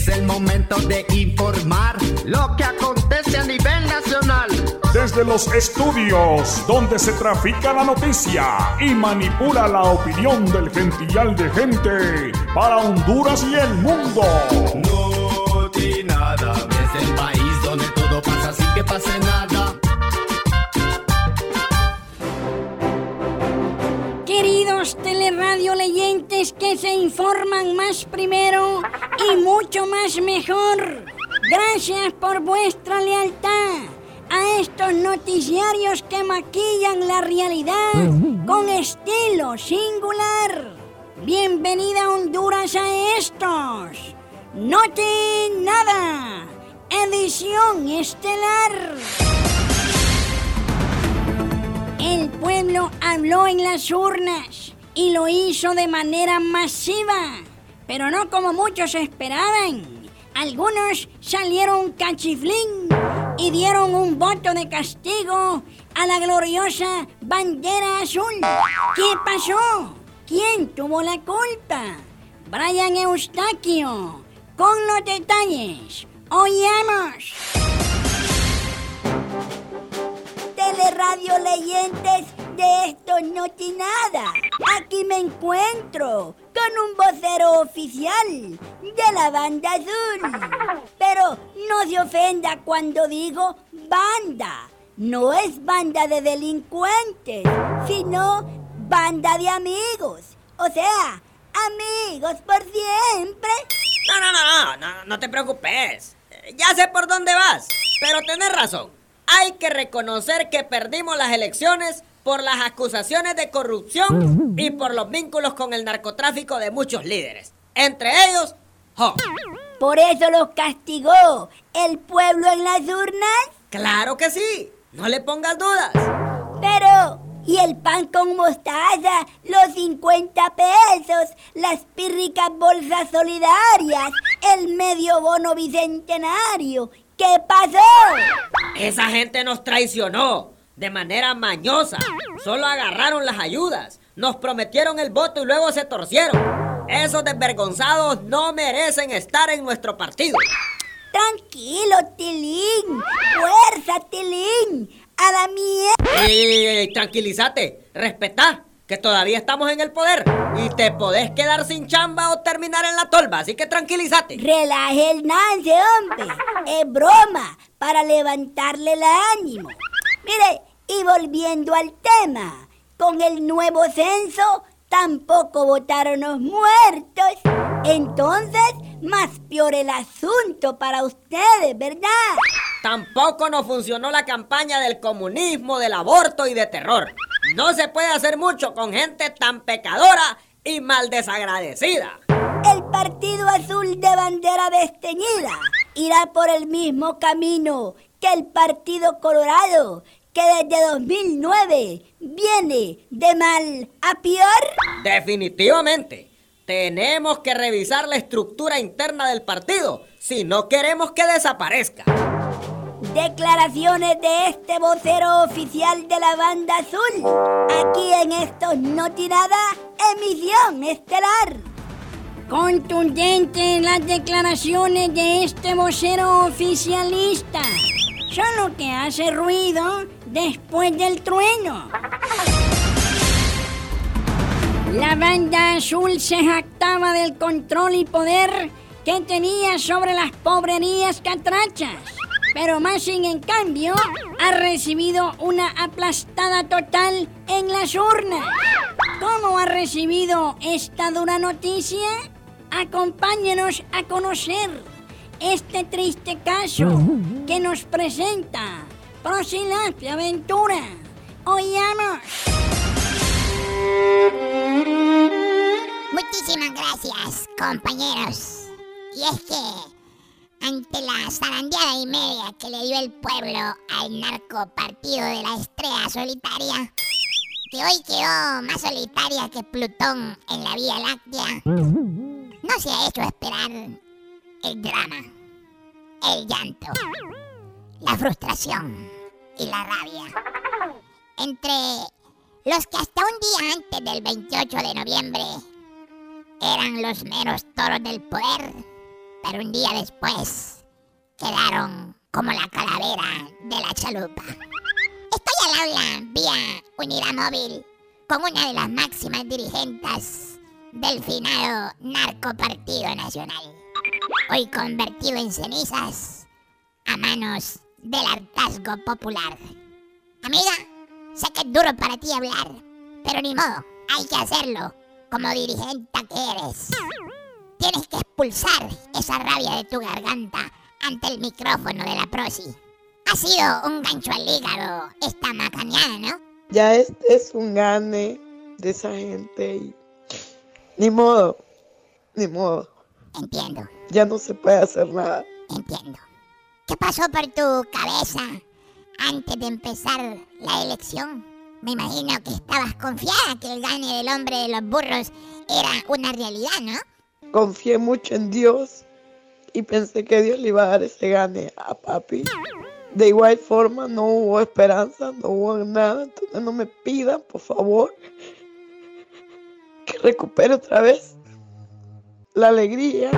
Es el momento de informar lo que acontece a nivel nacional. Desde los estudios donde se trafica la noticia y manipula la opinión del gentillal de gente para Honduras y el mundo. No nada, es el país donde todo pasa sin que pase nada. Queridos teleradio leyentes que se informan más primero y mucho más mejor. Gracias por vuestra lealtad a estos noticiarios que maquillan la realidad con estilo singular. Bienvenida Honduras a estos. Note nada. Edición estelar. El pueblo habló en las urnas y lo hizo de manera masiva, pero no como muchos esperaban. Algunos salieron cachiflín y dieron un voto de castigo a la gloriosa bandera azul. ¿Qué pasó? ¿Quién tuvo la culpa? Brian Eustaquio, con los detalles. Oigamos. Teleradio Leyentes de esto no tiene nada. Aquí me encuentro con un vocero oficial de la banda azul. Pero no se ofenda cuando digo banda. No es banda de delincuentes, sino banda de amigos. O sea, amigos por siempre. No, no, no, no, no, no te preocupes. Ya sé por dónde vas, pero tenés razón. Hay que reconocer que perdimos las elecciones por las acusaciones de corrupción y por los vínculos con el narcotráfico de muchos líderes. Entre ellos, Jo. Por eso los castigó el pueblo en las urnas. Claro que sí. No le pongas dudas. Pero, ¿y el pan con mostaza? Los 50 pesos, las pírricas bolsas solidarias, el medio bono bicentenario. ¿Qué pasó? Esa gente nos traicionó de manera mañosa. Solo agarraron las ayudas. Nos prometieron el voto y luego se torcieron. Esos desvergonzados no merecen estar en nuestro partido. Tranquilo, Tilín. Fuerza, Tilín. A la mierda. ¡Ey, tranquilízate, respetá, que todavía estamos en el poder y te podés quedar sin chamba o terminar en la tolva, así que tranquilízate. Relaje el nance, hombre. Es broma para levantarle el ánimo. Mire, y volviendo al tema, con el nuevo censo tampoco votaron los muertos. Entonces, más peor el asunto para ustedes, ¿verdad? Tampoco nos funcionó la campaña del comunismo, del aborto y de terror. No se puede hacer mucho con gente tan pecadora y mal desagradecida. El Partido Azul de bandera desteñida irá por el mismo camino que el Partido Colorado, que desde 2009 viene de mal a peor. Definitivamente. Tenemos que revisar la estructura interna del partido si no queremos que desaparezca. Declaraciones de este vocero oficial de la banda azul. Aquí en estos Notinada, emisión estelar. Contundente las declaraciones de este vocero oficialista. Solo que hace ruido después del trueno. La banda azul se jactaba del control y poder que tenía sobre las pobrerías catrachas. Pero Massing, en cambio, ha recibido una aplastada total en las urnas. ¿Cómo ha recibido esta dura noticia? Acompáñenos a conocer este triste caso que nos presenta Prosilapia Aventura. Oigamos. Muchísimas gracias, compañeros. Y es que, ante la zarandeada y media que le dio el pueblo al narco partido de la estrella solitaria, que hoy quedó más solitaria que Plutón en la Vía Láctea, no se ha hecho esperar el drama, el llanto, la frustración y la rabia. Entre los que hasta un día antes del 28 de noviembre eran los meros toros del poder, pero un día después quedaron como la calavera de la chalupa. Estoy al aula vía unidad móvil con una de las máximas dirigentes del finado Narco Partido Nacional, hoy convertido en cenizas a manos del hartazgo popular. Amiga, sé que es duro para ti hablar, pero ni modo, hay que hacerlo como dirigente que eres. Tienes que expulsar esa rabia de tu garganta ante el micrófono de la prosi. Ha sido un gancho al hígado esta macaneada, ¿no? Ya este es un gane de esa gente y ni modo, ni modo. Entiendo, Ya no se puede hacer nada. entiendo. ¿Qué pasó por tu cabeza antes de empezar la elección? Me imagino que estabas confiada que el gane del hombre de los burros era una realidad, ¿no? Confié mucho en Dios y pensé que Dios le iba a dar ese gane a papi. De igual forma no hubo esperanza, no hubo nada, entonces no me pidan, por favor, que recupere otra vez la alegría.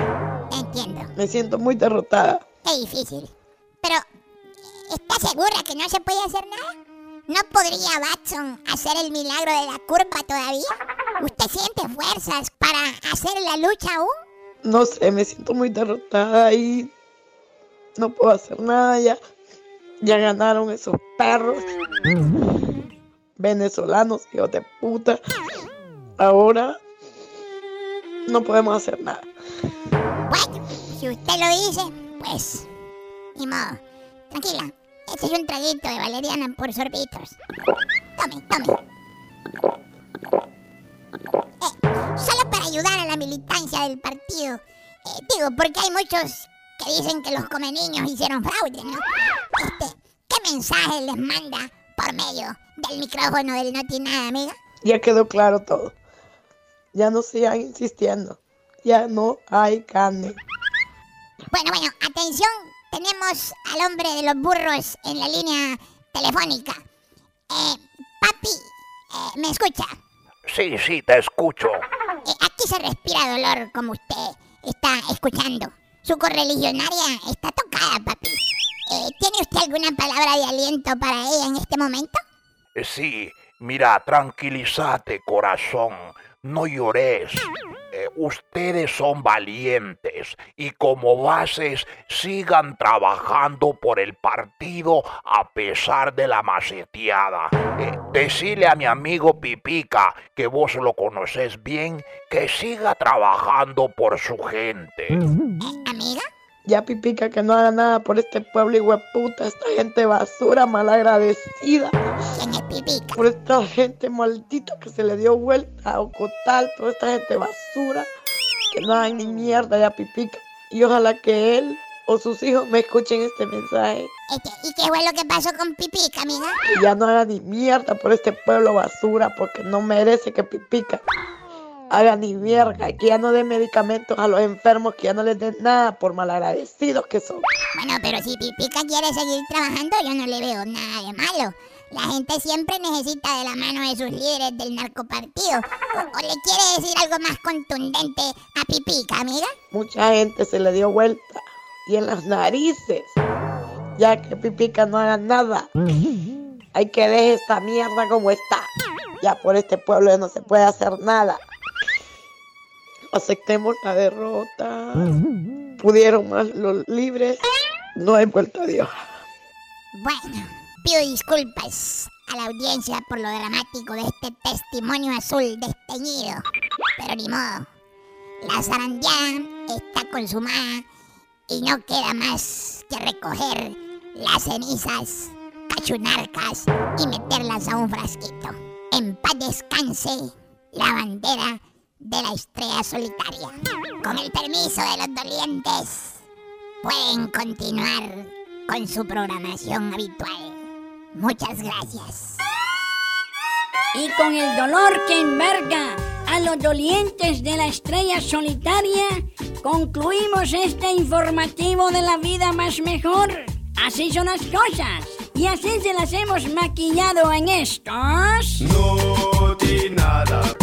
Entiendo. Me siento muy derrotada. Qué difícil. Pero, ¿estás segura que no se puede hacer nada? ¿No podría Watson hacer el milagro de la curva todavía? ¿Usted siente fuerzas para hacer la lucha aún? No sé, me siento muy derrotada y no puedo hacer nada ya. Ya ganaron esos perros venezolanos, hijos de puta. Ahora no podemos hacer nada. Bueno, si usted lo dice, pues, ni modo. Tranquila, este es un traguito de valeriana por sorbitos. Tome, tome. Eh, solo para ayudar a la militancia del partido. Eh, digo, porque hay muchos que dicen que los come niños hicieron fraude, ¿no? Este, ¿qué mensaje les manda por medio del micrófono del No Tiene Nada, amiga? Ya quedó claro todo. Ya no sigan insistiendo. Ya no hay carne. Bueno, bueno, atención, tenemos al hombre de los burros en la línea telefónica. Eh, papi, eh, ¿me escucha? Sí, sí, te escucho. Eh, aquí se respira dolor como usted está escuchando. Su correligionaria está tocada, papi. Eh, ¿Tiene usted alguna palabra de aliento para ella en este momento? Sí, mira, tranquilízate, corazón. No llores. Eh, ustedes son valientes y como bases sigan trabajando por el partido a pesar de la maceteada. Eh, decile a mi amigo Pipica, que vos lo conoces bien, que siga trabajando por su gente. Eh, ¿Amiga? Ya pipica que no haga nada por este pueblo puta, esta gente basura, malagradecida. ¿Quién es Pipica? Por esta gente maldita que se le dio vuelta a Ocotal, toda esta gente basura, que no hagan ni mierda ya pipica. Y ojalá que él o sus hijos me escuchen este mensaje. Este, ¿Y qué fue lo que pasó con Pipica, amiga? Y ya no haga ni mierda por este pueblo basura, porque no merece que pipica haga ni mierda, que ya no dé medicamentos a los enfermos, que ya no les den nada por malagradecidos que son. Bueno, pero si Pipica quiere seguir trabajando, yo no le veo nada de malo. La gente siempre necesita de la mano de sus líderes del narcopartido. O, o le quiere decir algo más contundente a Pipica, amiga? Mucha gente se le dio vuelta y en las narices, ya que pipica no haga nada. Hay que dejar esta mierda como está. Ya por este pueblo ya no se puede hacer nada. Aceptemos la derrota. Pudieron más los libres. No hay vuelta a Dios. Bueno, pido disculpas a la audiencia por lo dramático de este testimonio azul desteñido. Pero ni modo. La zarandeada está consumada y no queda más que recoger las cenizas cachunarcas y meterlas a un frasquito. En paz descanse la bandera de la estrella solitaria. Con el permiso de los dolientes, pueden continuar con su programación habitual. Muchas gracias. Y con el dolor que enverga a los dolientes de la estrella solitaria, concluimos este informativo de la vida más mejor. Así son las cosas. Y así se las hemos maquillado en estos... No tiene nada.